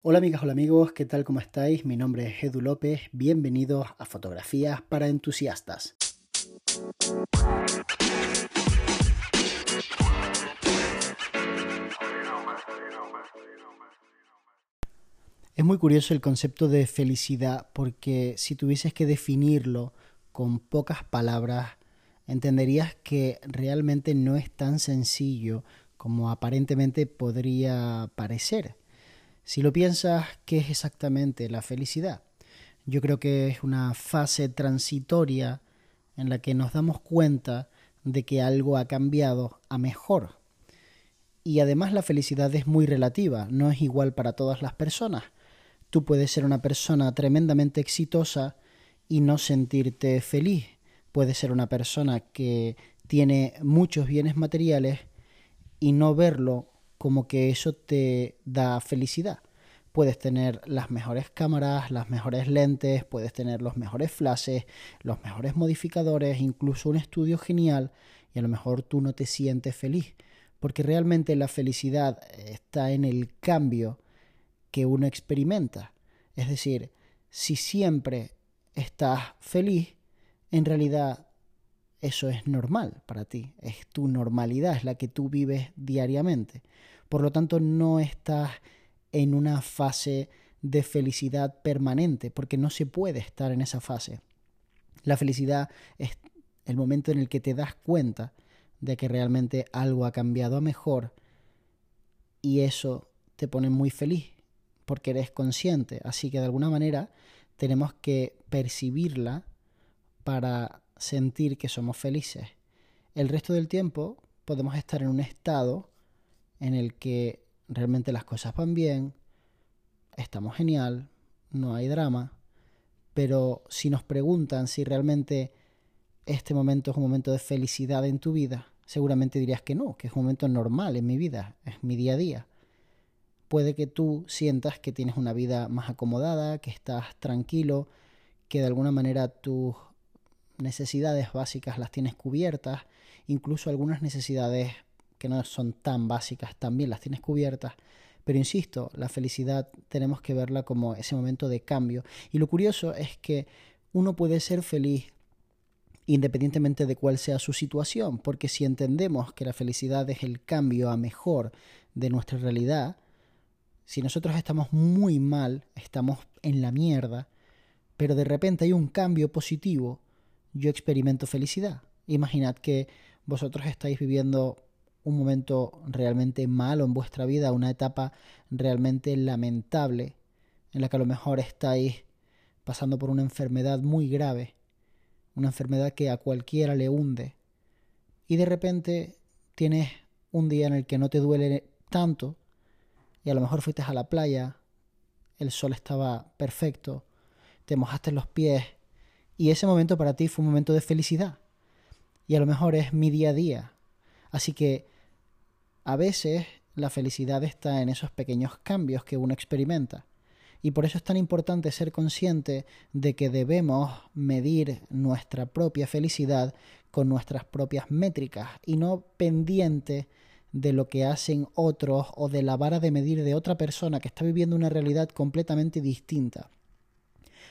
Hola amigas, hola amigos, ¿qué tal? ¿Cómo estáis? Mi nombre es Edu López, bienvenidos a Fotografías para Entusiastas. Es muy curioso el concepto de felicidad porque si tuvieses que definirlo con pocas palabras, entenderías que realmente no es tan sencillo como aparentemente podría parecer. Si lo piensas, ¿qué es exactamente la felicidad? Yo creo que es una fase transitoria en la que nos damos cuenta de que algo ha cambiado a mejor. Y además la felicidad es muy relativa, no es igual para todas las personas. Tú puedes ser una persona tremendamente exitosa y no sentirte feliz. Puedes ser una persona que tiene muchos bienes materiales y no verlo como que eso te da felicidad. Puedes tener las mejores cámaras, las mejores lentes, puedes tener los mejores flashes, los mejores modificadores, incluso un estudio genial y a lo mejor tú no te sientes feliz. Porque realmente la felicidad está en el cambio que uno experimenta. Es decir, si siempre estás feliz, en realidad eso es normal para ti, es tu normalidad, es la que tú vives diariamente. Por lo tanto, no estás en una fase de felicidad permanente, porque no se puede estar en esa fase. La felicidad es el momento en el que te das cuenta de que realmente algo ha cambiado a mejor y eso te pone muy feliz porque eres consciente. Así que de alguna manera tenemos que percibirla para sentir que somos felices. El resto del tiempo podemos estar en un estado en el que realmente las cosas van bien, estamos genial, no hay drama, pero si nos preguntan si realmente este momento es un momento de felicidad en tu vida, seguramente dirías que no, que es un momento normal en mi vida, es mi día a día. Puede que tú sientas que tienes una vida más acomodada, que estás tranquilo, que de alguna manera tus necesidades básicas las tienes cubiertas, incluso algunas necesidades que no son tan básicas también las tienes cubiertas. Pero insisto, la felicidad tenemos que verla como ese momento de cambio. Y lo curioso es que uno puede ser feliz independientemente de cuál sea su situación, porque si entendemos que la felicidad es el cambio a mejor de nuestra realidad, si nosotros estamos muy mal, estamos en la mierda, pero de repente hay un cambio positivo, yo experimento felicidad. Imaginad que vosotros estáis viviendo un momento realmente malo en vuestra vida, una etapa realmente lamentable, en la que a lo mejor estáis pasando por una enfermedad muy grave, una enfermedad que a cualquiera le hunde, y de repente tienes un día en el que no te duele tanto, y a lo mejor fuiste a la playa, el sol estaba perfecto, te mojaste los pies, y ese momento para ti fue un momento de felicidad. Y a lo mejor es mi día a día. Así que a veces la felicidad está en esos pequeños cambios que uno experimenta. Y por eso es tan importante ser consciente de que debemos medir nuestra propia felicidad con nuestras propias métricas y no pendiente de lo que hacen otros o de la vara de medir de otra persona que está viviendo una realidad completamente distinta.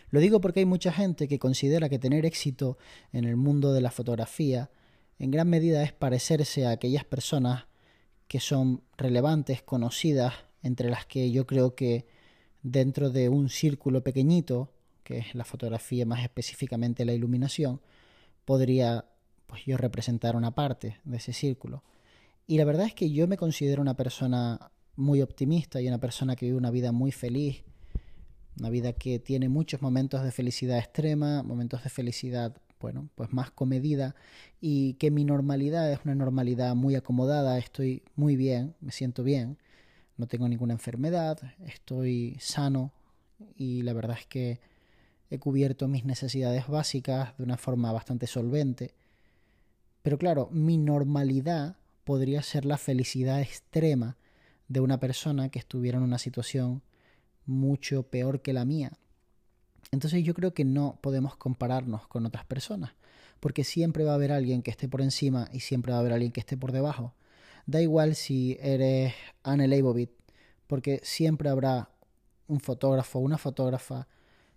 Lo digo porque hay mucha gente que considera que tener éxito en el mundo de la fotografía en gran medida es parecerse a aquellas personas que son relevantes, conocidas, entre las que yo creo que dentro de un círculo pequeñito, que es la fotografía, más específicamente la iluminación, podría pues yo representar una parte de ese círculo. Y la verdad es que yo me considero una persona muy optimista y una persona que vive una vida muy feliz, una vida que tiene muchos momentos de felicidad extrema, momentos de felicidad, bueno, pues más comedida y que mi normalidad es una normalidad muy acomodada, estoy muy bien, me siento bien, no tengo ninguna enfermedad, estoy sano y la verdad es que he cubierto mis necesidades básicas de una forma bastante solvente. Pero claro, mi normalidad podría ser la felicidad extrema de una persona que estuviera en una situación mucho peor que la mía. Entonces yo creo que no podemos compararnos con otras personas, porque siempre va a haber alguien que esté por encima y siempre va a haber alguien que esté por debajo. Da igual si eres Anne Leibovitz, porque siempre habrá un fotógrafo o una fotógrafa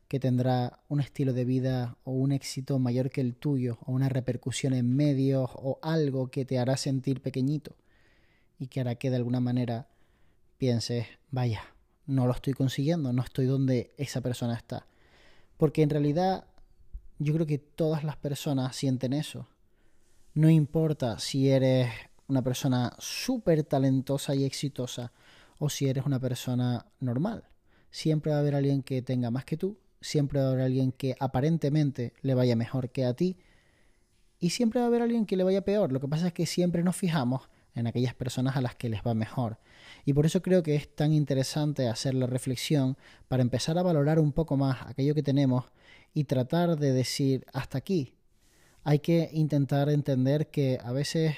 que tendrá un estilo de vida o un éxito mayor que el tuyo, o una repercusión en medios, o algo que te hará sentir pequeñito y que hará que de alguna manera pienses, vaya, no lo estoy consiguiendo, no estoy donde esa persona está. Porque en realidad yo creo que todas las personas sienten eso. No importa si eres una persona súper talentosa y exitosa o si eres una persona normal. Siempre va a haber alguien que tenga más que tú siempre va a haber alguien que aparentemente le vaya mejor que a ti y siempre va a haber alguien que le vaya peor. Lo que pasa es que siempre nos fijamos en aquellas personas a las que les va mejor. Y por eso creo que es tan interesante hacer la reflexión para empezar a valorar un poco más aquello que tenemos y tratar de decir hasta aquí. Hay que intentar entender que a veces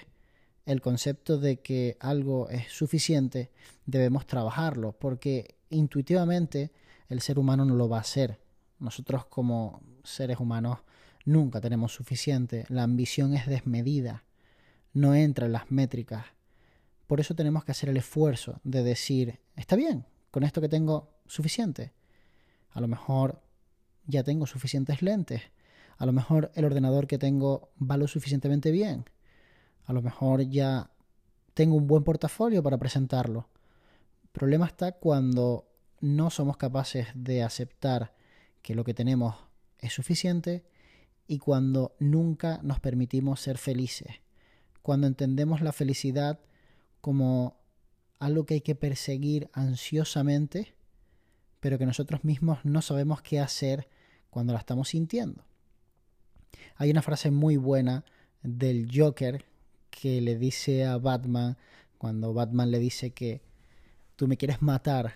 el concepto de que algo es suficiente debemos trabajarlo porque intuitivamente el ser humano no lo va a hacer. Nosotros como seres humanos nunca tenemos suficiente. La ambición es desmedida. No entra en las métricas. Por eso tenemos que hacer el esfuerzo de decir, está bien, con esto que tengo suficiente. A lo mejor ya tengo suficientes lentes. A lo mejor el ordenador que tengo va lo suficientemente bien. A lo mejor ya tengo un buen portafolio para presentarlo. El problema está cuando no somos capaces de aceptar que lo que tenemos es suficiente y cuando nunca nos permitimos ser felices, cuando entendemos la felicidad como algo que hay que perseguir ansiosamente, pero que nosotros mismos no sabemos qué hacer cuando la estamos sintiendo. Hay una frase muy buena del Joker que le dice a Batman, cuando Batman le dice que tú me quieres matar,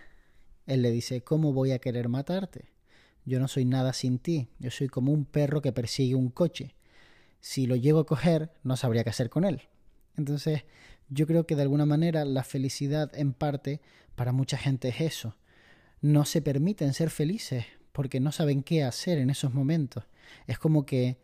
él le dice, ¿cómo voy a querer matarte? Yo no soy nada sin ti, yo soy como un perro que persigue un coche. Si lo llego a coger, no sabría qué hacer con él. Entonces, yo creo que de alguna manera la felicidad en parte para mucha gente es eso. No se permiten ser felices porque no saben qué hacer en esos momentos. Es como que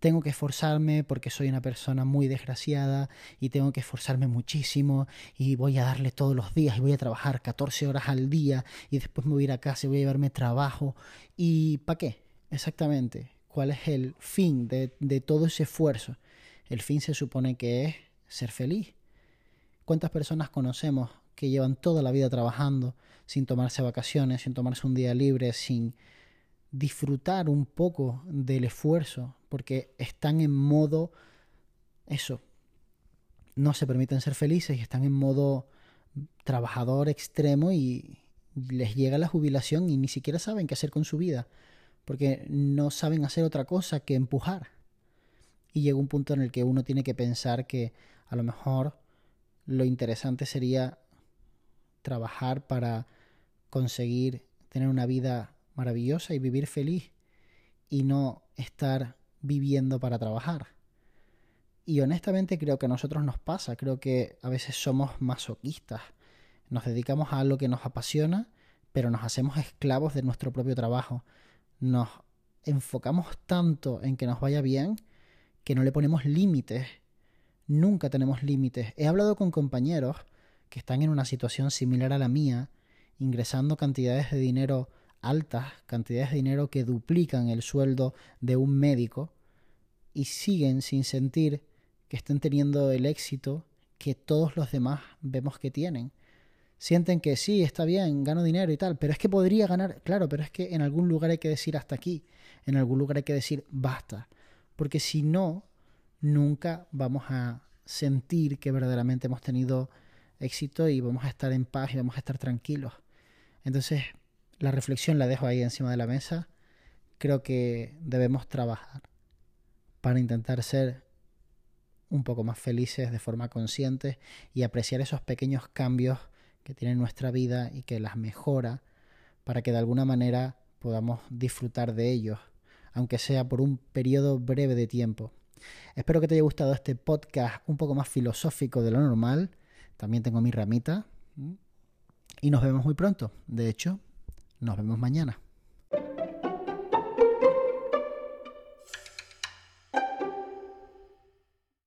tengo que esforzarme porque soy una persona muy desgraciada y tengo que esforzarme muchísimo y voy a darle todos los días y voy a trabajar 14 horas al día y después me voy a ir a casa y voy a llevarme trabajo. ¿Y para qué? Exactamente. ¿Cuál es el fin de, de todo ese esfuerzo? El fin se supone que es ser feliz. ¿Cuántas personas conocemos que llevan toda la vida trabajando sin tomarse vacaciones, sin tomarse un día libre, sin disfrutar un poco del esfuerzo, porque están en modo eso, no se permiten ser felices y están en modo trabajador extremo y les llega la jubilación y ni siquiera saben qué hacer con su vida, porque no saben hacer otra cosa que empujar. Y llega un punto en el que uno tiene que pensar que a lo mejor lo interesante sería trabajar para conseguir tener una vida maravillosa y vivir feliz y no estar viviendo para trabajar. Y honestamente creo que a nosotros nos pasa, creo que a veces somos masoquistas, nos dedicamos a algo que nos apasiona, pero nos hacemos esclavos de nuestro propio trabajo, nos enfocamos tanto en que nos vaya bien que no le ponemos límites, nunca tenemos límites. He hablado con compañeros que están en una situación similar a la mía, ingresando cantidades de dinero altas cantidades de dinero que duplican el sueldo de un médico y siguen sin sentir que estén teniendo el éxito que todos los demás vemos que tienen. Sienten que sí, está bien, gano dinero y tal, pero es que podría ganar, claro, pero es que en algún lugar hay que decir hasta aquí, en algún lugar hay que decir basta, porque si no, nunca vamos a sentir que verdaderamente hemos tenido éxito y vamos a estar en paz y vamos a estar tranquilos. Entonces, la reflexión la dejo ahí encima de la mesa. Creo que debemos trabajar para intentar ser un poco más felices de forma consciente y apreciar esos pequeños cambios que tiene nuestra vida y que las mejora para que de alguna manera podamos disfrutar de ellos, aunque sea por un periodo breve de tiempo. Espero que te haya gustado este podcast un poco más filosófico de lo normal. También tengo mi ramita. Y nos vemos muy pronto. De hecho, nos vemos mañana.